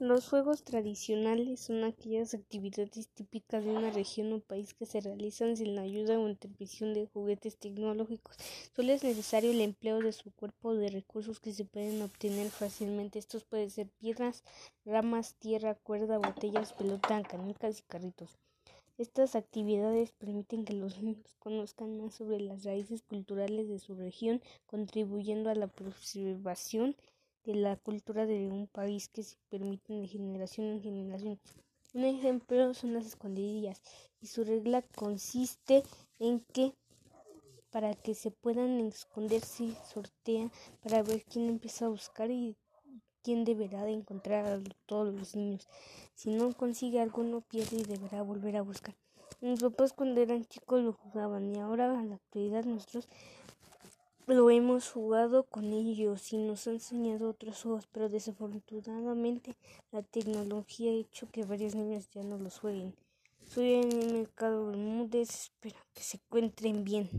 Los juegos tradicionales son aquellas actividades típicas de una región o país que se realizan sin la ayuda o intervención de juguetes tecnológicos. Solo es necesario el empleo de su cuerpo o de recursos que se pueden obtener fácilmente. Estos pueden ser piedras, ramas, tierra, cuerda, botellas, pelota, canicas y carritos. Estas actividades permiten que los niños conozcan más sobre las raíces culturales de su región, contribuyendo a la preservación de la cultura de un país que se permiten de generación en generación. Un ejemplo son las escondidillas y su regla consiste en que para que se puedan esconder se sortea para ver quién empieza a buscar y quién deberá de encontrar a todos los niños. Si no consigue alguno pierde y deberá volver a buscar. Mis papás cuando eran chicos lo jugaban y ahora en la actualidad nosotros lo hemos jugado con ellos y nos han enseñado otros juegos, pero desafortunadamente la tecnología ha hecho que varios niños ya no los jueguen. Soy en el mercado Bermúdez, espero que se encuentren bien.